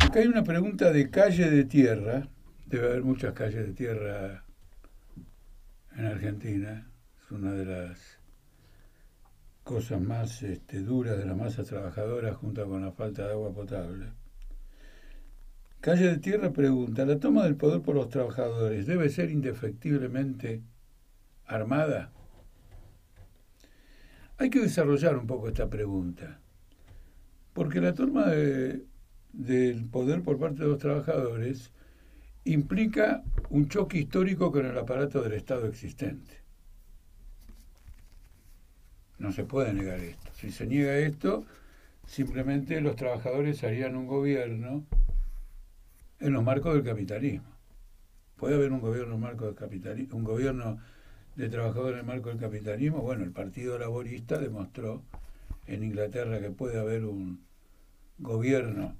Acá hay una pregunta de calle de tierra. Debe haber muchas calles de tierra en Argentina. Es una de las cosas más este, duras de la masa trabajadora junto con la falta de agua potable. Calle de Tierra pregunta, ¿la toma del poder por los trabajadores debe ser indefectiblemente armada? Hay que desarrollar un poco esta pregunta, porque la toma del poder por parte de los trabajadores implica un choque histórico con el aparato del Estado existente. No se puede negar esto. Si se niega esto, simplemente los trabajadores harían un gobierno en los marcos del capitalismo. ¿Puede haber un gobierno en marco del capitalismo, un gobierno de trabajadores en el marco del capitalismo? Bueno, el Partido Laborista demostró en Inglaterra que puede haber un gobierno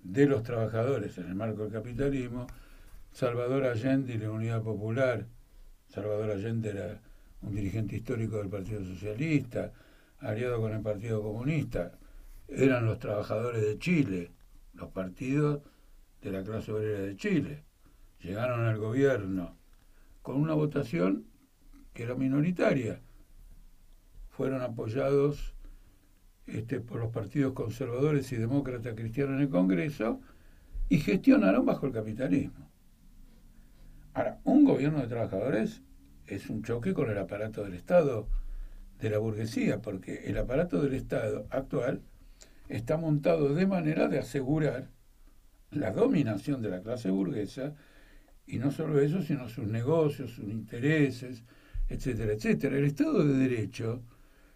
de los trabajadores en el marco del capitalismo. Salvador Allende y la Unidad Popular. Salvador Allende era un dirigente histórico del Partido Socialista, aliado con el Partido Comunista. Eran los trabajadores de Chile, los partidos de la clase obrera de Chile. Llegaron al gobierno con una votación que era minoritaria. Fueron apoyados este, por los partidos conservadores y demócratas cristianos en el Congreso y gestionaron bajo el capitalismo. Ahora, un gobierno de trabajadores es un choque con el aparato del Estado de la burguesía, porque el aparato del Estado actual está montado de manera de asegurar la dominación de la clase burguesa, y no solo eso, sino sus negocios, sus intereses, etcétera, etcétera. El Estado de Derecho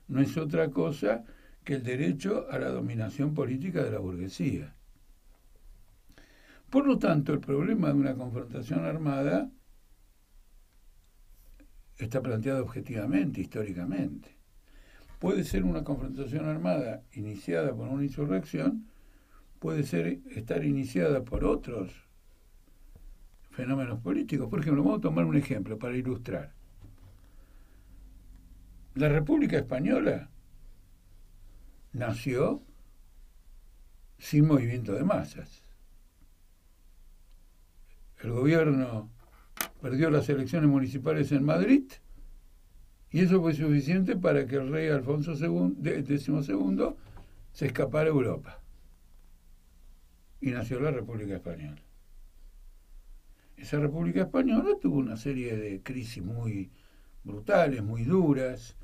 no es otra cosa que el derecho a la dominación política de la burguesía. Por lo tanto, el problema de una confrontación armada está planteado objetivamente, históricamente. Puede ser una confrontación armada iniciada por una insurrección, puede ser estar iniciada por otros fenómenos políticos. Por ejemplo, vamos a tomar un ejemplo para ilustrar. La República Española nació sin movimiento de masas. El gobierno perdió las elecciones municipales en Madrid y eso fue suficiente para que el rey Alfonso XII se escapara a Europa y nació la República Española. Esa República Española tuvo una serie de crisis muy brutales, muy duras.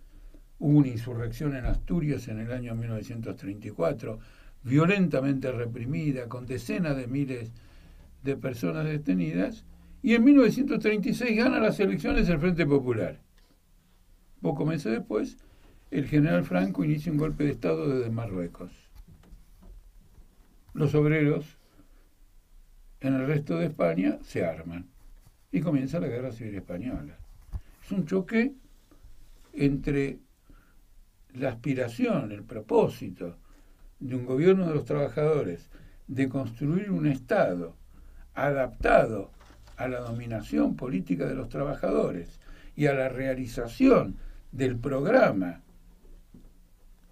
Hubo una insurrección en Asturias en el año 1934, violentamente reprimida, con decenas de miles de personas detenidas, y en 1936 gana las elecciones el Frente Popular. Pocos meses después, el general Franco inicia un golpe de Estado desde Marruecos los obreros en el resto de España se arman y comienza la guerra civil española. Es un choque entre la aspiración, el propósito de un gobierno de los trabajadores de construir un Estado adaptado a la dominación política de los trabajadores y a la realización del programa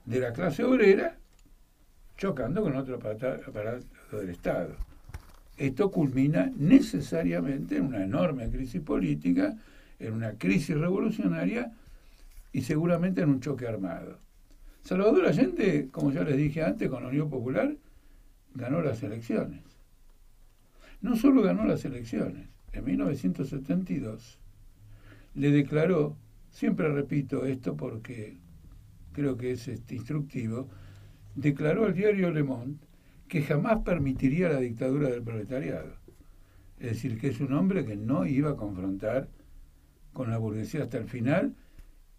de la clase obrera chocando con otro aparato del Estado. Esto culmina necesariamente en una enorme crisis política, en una crisis revolucionaria y seguramente en un choque armado. Salvador Allende, como ya les dije antes, con la Unión Popular, ganó las elecciones. No solo ganó las elecciones, en 1972 le declaró, siempre repito esto porque creo que es este, instructivo, declaró al diario Le Monde que jamás permitiría la dictadura del proletariado. Es decir, que es un hombre que no iba a confrontar con la burguesía hasta el final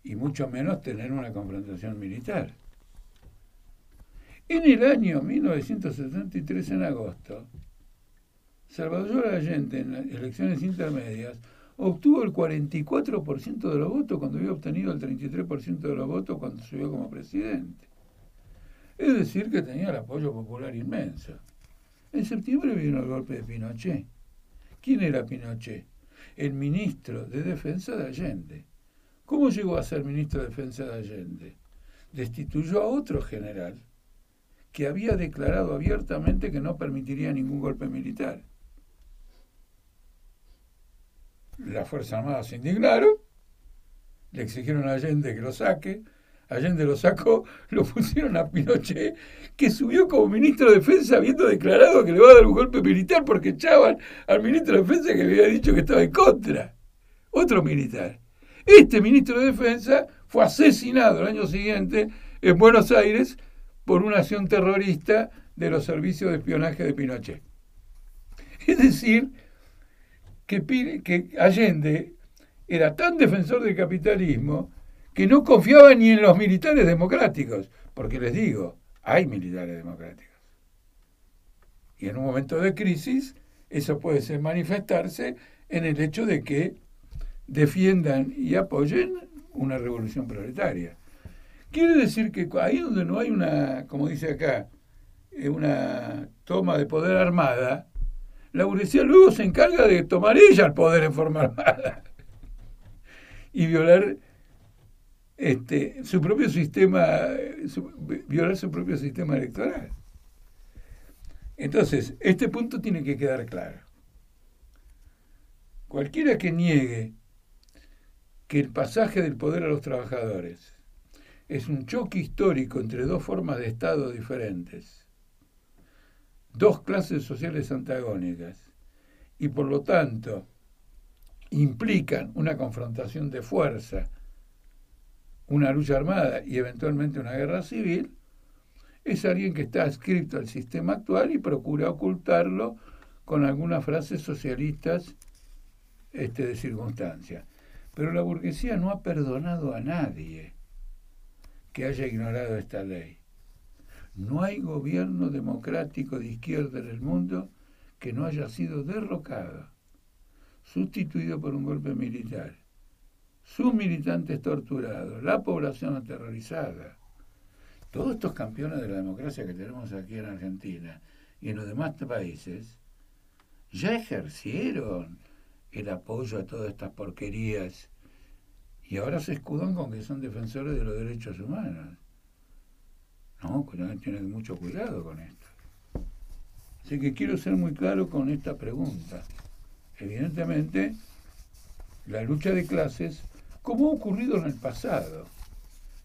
y mucho menos tener una confrontación militar. En el año 1973, en agosto, Salvador Allende, en elecciones intermedias, obtuvo el 44% de los votos cuando había obtenido el 33% de los votos cuando subió como presidente. Es decir, que tenía el apoyo popular inmenso. En septiembre vino el golpe de Pinochet. ¿Quién era Pinochet? El ministro de Defensa de Allende. ¿Cómo llegó a ser ministro de Defensa de Allende? destituyó a otro general que había declarado abiertamente que no permitiría ningún golpe militar. Las Fuerzas Armadas se indignaron, le exigieron a Allende que lo saque, Allende lo sacó, lo pusieron a Pinochet, que subió como ministro de Defensa habiendo declarado que le va a dar un golpe militar porque echaban al ministro de Defensa que le había dicho que estaba en contra. Otro militar. Este ministro de Defensa fue asesinado el año siguiente en Buenos Aires por una acción terrorista de los servicios de espionaje de Pinochet. Es decir, que, que Allende era tan defensor del capitalismo que no confiaba ni en los militares democráticos, porque les digo, hay militares democráticos. Y en un momento de crisis, eso puede ser manifestarse en el hecho de que defiendan y apoyen una revolución proletaria. Quiere decir que ahí donde no hay una, como dice acá, eh, una toma de poder armada, la burguesía luego se encarga de tomar ella el poder en forma armada y violar este, su propio sistema, violar su propio sistema electoral. Entonces, este punto tiene que quedar claro. Cualquiera que niegue que el pasaje del poder a los trabajadores es un choque histórico entre dos formas de Estado diferentes, dos clases sociales antagónicas, y por lo tanto implican una confrontación de fuerza, una lucha armada y eventualmente una guerra civil, es alguien que está adscrito al sistema actual y procura ocultarlo con algunas frases socialistas este, de circunstancia. Pero la burguesía no ha perdonado a nadie que haya ignorado esta ley. No hay gobierno democrático de izquierda en el mundo que no haya sido derrocado, sustituido por un golpe militar, sus militantes torturados, la población aterrorizada. Todos estos campeones de la democracia que tenemos aquí en Argentina y en los demás países ya ejercieron el apoyo a todas estas porquerías y ahora se escudan con que son defensores de los derechos humanos. No, tener mucho cuidado con esto. Así que quiero ser muy claro con esta pregunta. Evidentemente, la lucha de clases, como ha ocurrido en el pasado,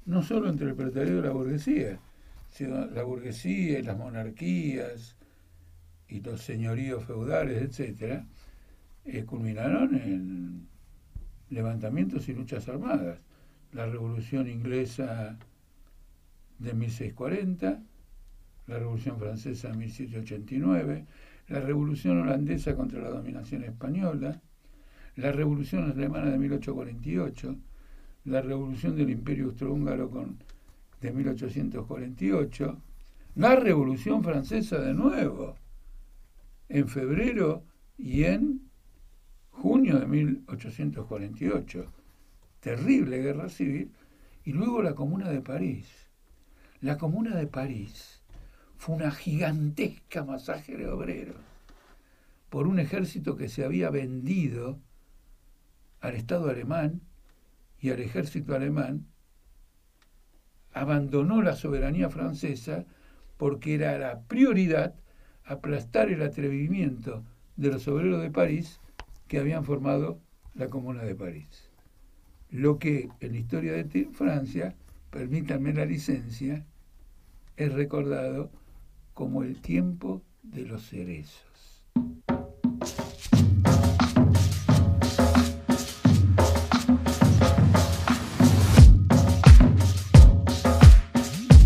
no solo entre el proletariado y la burguesía, sino la burguesía y las monarquías y los señoríos feudales, etcétera, eh, culminaron en levantamientos y luchas armadas. La Revolución Inglesa de 1640, la Revolución Francesa de 1789, la Revolución Holandesa contra la dominación española, la Revolución Alemana de 1848, la Revolución del Imperio Austrohúngaro con, de 1848, la Revolución Francesa de nuevo, en febrero y en junio de 1848, terrible guerra civil, y luego la Comuna de París. La Comuna de París fue una gigantesca masacre de obreros por un ejército que se había vendido al Estado alemán y al ejército alemán, abandonó la soberanía francesa porque era la prioridad aplastar el atrevimiento de los obreros de París que habían formado la Comuna de París. Lo que en la historia de Francia, permítanme la licencia, es recordado como el tiempo de los cerezos.